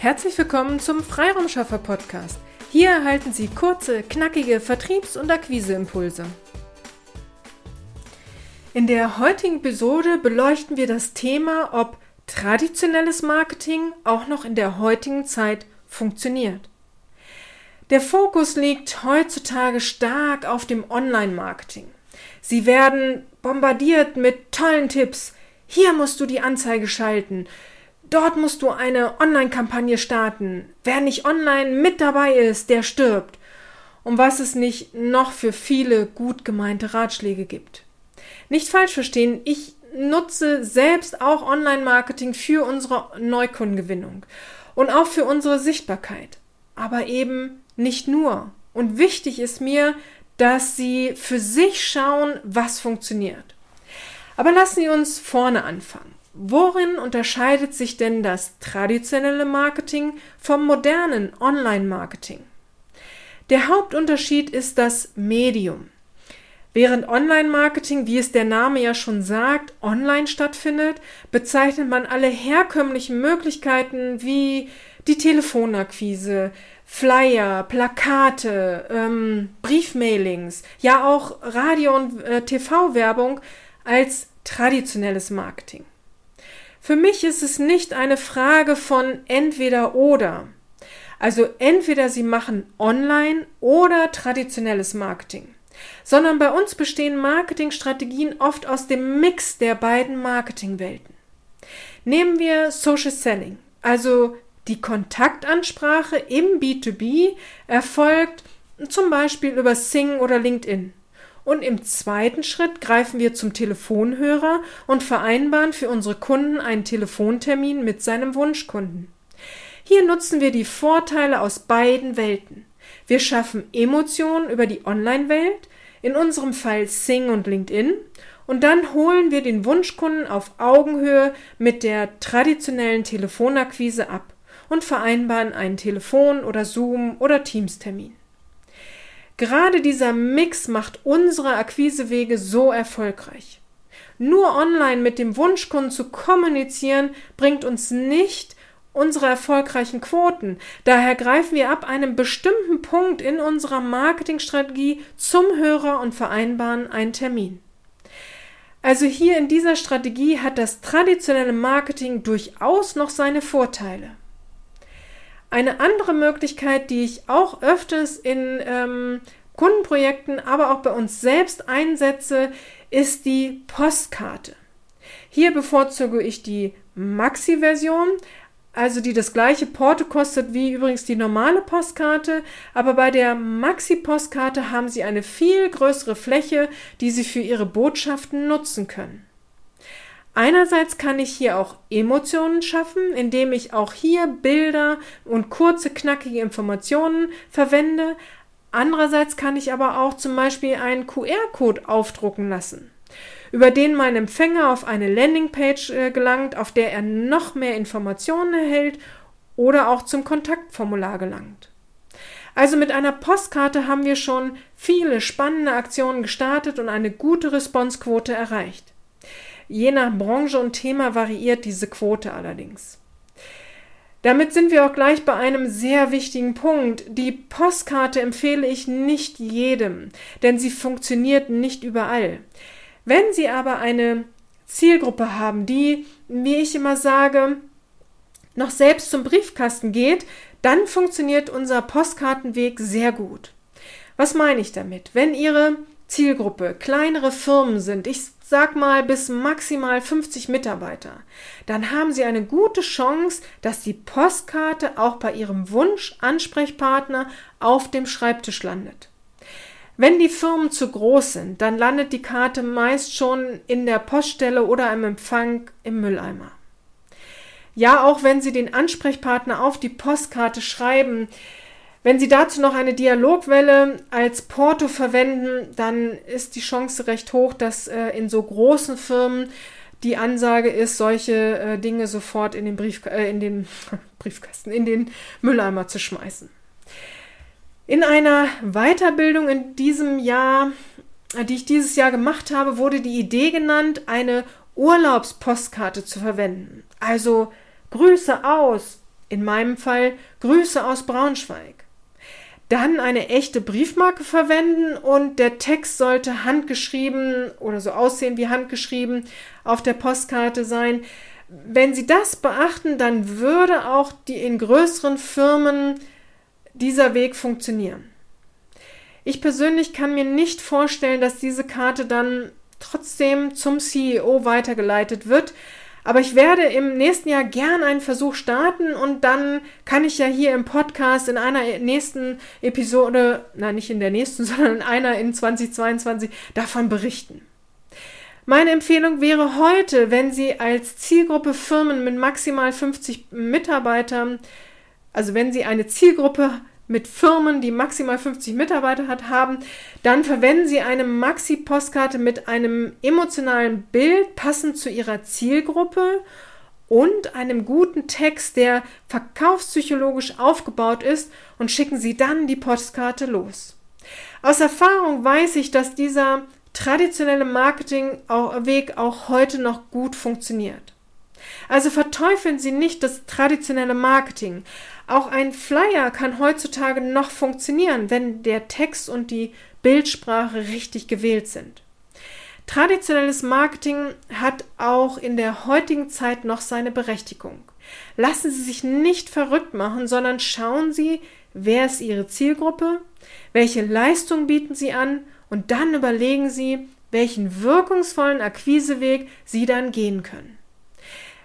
Herzlich willkommen zum Freiraumschaffer Podcast. Hier erhalten Sie kurze, knackige Vertriebs- und Akquiseimpulse. In der heutigen Episode beleuchten wir das Thema, ob traditionelles Marketing auch noch in der heutigen Zeit funktioniert. Der Fokus liegt heutzutage stark auf dem Online-Marketing. Sie werden bombardiert mit tollen Tipps. Hier musst du die Anzeige schalten. Dort musst du eine Online-Kampagne starten. Wer nicht online mit dabei ist, der stirbt. Um was es nicht noch für viele gut gemeinte Ratschläge gibt. Nicht falsch verstehen, ich nutze selbst auch Online-Marketing für unsere Neukundengewinnung und auch für unsere Sichtbarkeit. Aber eben nicht nur. Und wichtig ist mir, dass Sie für sich schauen, was funktioniert. Aber lassen Sie uns vorne anfangen. Worin unterscheidet sich denn das traditionelle Marketing vom modernen Online-Marketing? Der Hauptunterschied ist das Medium. Während Online-Marketing, wie es der Name ja schon sagt, online stattfindet, bezeichnet man alle herkömmlichen Möglichkeiten wie die Telefonakquise, Flyer, Plakate, ähm, Briefmailings, ja auch Radio- und äh, TV-Werbung als traditionelles Marketing. Für mich ist es nicht eine Frage von entweder oder. Also entweder Sie machen online oder traditionelles Marketing, sondern bei uns bestehen Marketingstrategien oft aus dem Mix der beiden Marketingwelten. Nehmen wir Social Selling, also die Kontaktansprache im B2B erfolgt zum Beispiel über Sing oder LinkedIn. Und im zweiten Schritt greifen wir zum Telefonhörer und vereinbaren für unsere Kunden einen Telefontermin mit seinem Wunschkunden. Hier nutzen wir die Vorteile aus beiden Welten. Wir schaffen Emotionen über die Online-Welt, in unserem Fall Sing und LinkedIn, und dann holen wir den Wunschkunden auf Augenhöhe mit der traditionellen Telefonakquise ab und vereinbaren einen Telefon- oder Zoom- oder Teams-Termin. Gerade dieser Mix macht unsere Akquisewege so erfolgreich. Nur online mit dem Wunschkunden zu kommunizieren, bringt uns nicht unsere erfolgreichen Quoten. Daher greifen wir ab einem bestimmten Punkt in unserer Marketingstrategie zum Hörer und vereinbaren einen Termin. Also hier in dieser Strategie hat das traditionelle Marketing durchaus noch seine Vorteile. Eine andere Möglichkeit, die ich auch öfters in ähm, Kundenprojekten, aber auch bei uns selbst einsetze, ist die Postkarte. Hier bevorzuge ich die Maxi-Version, also die das gleiche Porto kostet wie übrigens die normale Postkarte, aber bei der Maxi-Postkarte haben Sie eine viel größere Fläche, die Sie für Ihre Botschaften nutzen können. Einerseits kann ich hier auch Emotionen schaffen, indem ich auch hier Bilder und kurze, knackige Informationen verwende. Andererseits kann ich aber auch zum Beispiel einen QR-Code aufdrucken lassen, über den mein Empfänger auf eine Landingpage äh, gelangt, auf der er noch mehr Informationen erhält oder auch zum Kontaktformular gelangt. Also mit einer Postkarte haben wir schon viele spannende Aktionen gestartet und eine gute Responsequote erreicht. Je nach Branche und Thema variiert diese Quote allerdings. Damit sind wir auch gleich bei einem sehr wichtigen Punkt. Die Postkarte empfehle ich nicht jedem, denn sie funktioniert nicht überall. Wenn Sie aber eine Zielgruppe haben, die, wie ich immer sage, noch selbst zum Briefkasten geht, dann funktioniert unser Postkartenweg sehr gut. Was meine ich damit? Wenn Ihre Zielgruppe kleinere Firmen sind, ich sag mal bis maximal 50 Mitarbeiter, dann haben Sie eine gute Chance, dass die Postkarte auch bei Ihrem Wunsch-Ansprechpartner auf dem Schreibtisch landet. Wenn die Firmen zu groß sind, dann landet die Karte meist schon in der Poststelle oder im Empfang im Mülleimer. Ja, auch wenn Sie den Ansprechpartner auf die Postkarte schreiben, wenn Sie dazu noch eine Dialogwelle als Porto verwenden, dann ist die Chance recht hoch, dass äh, in so großen Firmen die Ansage ist, solche äh, Dinge sofort in den, Brief, äh, in den Briefkasten, in den Mülleimer zu schmeißen. In einer Weiterbildung in diesem Jahr, äh, die ich dieses Jahr gemacht habe, wurde die Idee genannt, eine Urlaubspostkarte zu verwenden. Also Grüße aus in meinem Fall Grüße aus Braunschweig. Dann eine echte Briefmarke verwenden und der Text sollte handgeschrieben oder so aussehen wie handgeschrieben auf der Postkarte sein. Wenn Sie das beachten, dann würde auch die in größeren Firmen dieser Weg funktionieren. Ich persönlich kann mir nicht vorstellen, dass diese Karte dann trotzdem zum CEO weitergeleitet wird, aber ich werde im nächsten Jahr gern einen Versuch starten und dann kann ich ja hier im Podcast in einer nächsten Episode, nein, nicht in der nächsten, sondern in einer in 2022 davon berichten. Meine Empfehlung wäre heute, wenn Sie als Zielgruppe Firmen mit maximal 50 Mitarbeitern, also wenn Sie eine Zielgruppe mit Firmen, die maximal 50 Mitarbeiter hat, haben, dann verwenden Sie eine Maxi-Postkarte mit einem emotionalen Bild passend zu Ihrer Zielgruppe und einem guten Text, der verkaufspsychologisch aufgebaut ist und schicken Sie dann die Postkarte los. Aus Erfahrung weiß ich, dass dieser traditionelle Marketingweg auch heute noch gut funktioniert. Also verteufeln Sie nicht das traditionelle Marketing. Auch ein Flyer kann heutzutage noch funktionieren, wenn der Text und die Bildsprache richtig gewählt sind. Traditionelles Marketing hat auch in der heutigen Zeit noch seine Berechtigung. Lassen Sie sich nicht verrückt machen, sondern schauen Sie, wer ist Ihre Zielgruppe, welche Leistung bieten Sie an und dann überlegen Sie, welchen wirkungsvollen Akquiseweg Sie dann gehen können.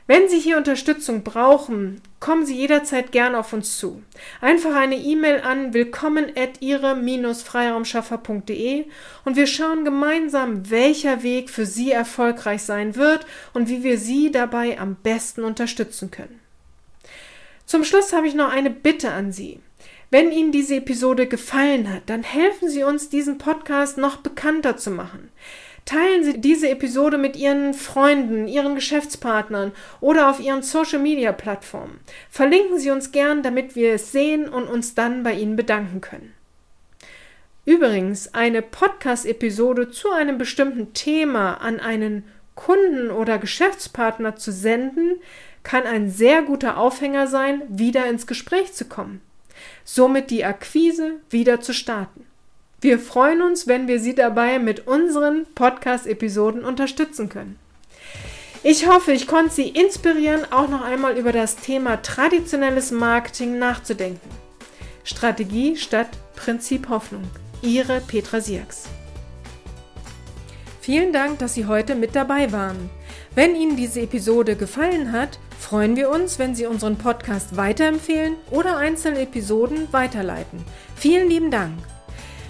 Wenn Sie hier Unterstützung brauchen, kommen Sie jederzeit gern auf uns zu. Einfach eine E-Mail an willkommen at ihre-freiraumschaffer.de und wir schauen gemeinsam, welcher Weg für Sie erfolgreich sein wird und wie wir Sie dabei am besten unterstützen können. Zum Schluss habe ich noch eine Bitte an Sie. Wenn Ihnen diese Episode gefallen hat, dann helfen Sie uns, diesen Podcast noch bekannter zu machen. Teilen Sie diese Episode mit Ihren Freunden, Ihren Geschäftspartnern oder auf Ihren Social-Media-Plattformen. Verlinken Sie uns gern, damit wir es sehen und uns dann bei Ihnen bedanken können. Übrigens, eine Podcast-Episode zu einem bestimmten Thema an einen Kunden oder Geschäftspartner zu senden, kann ein sehr guter Aufhänger sein, wieder ins Gespräch zu kommen. Somit die Akquise wieder zu starten. Wir freuen uns, wenn wir Sie dabei mit unseren Podcast-Episoden unterstützen können. Ich hoffe, ich konnte Sie inspirieren, auch noch einmal über das Thema traditionelles Marketing nachzudenken. Strategie statt Prinzip Hoffnung. Ihre Petra Sierks. Vielen Dank, dass Sie heute mit dabei waren. Wenn Ihnen diese Episode gefallen hat, freuen wir uns, wenn Sie unseren Podcast weiterempfehlen oder einzelne Episoden weiterleiten. Vielen lieben Dank.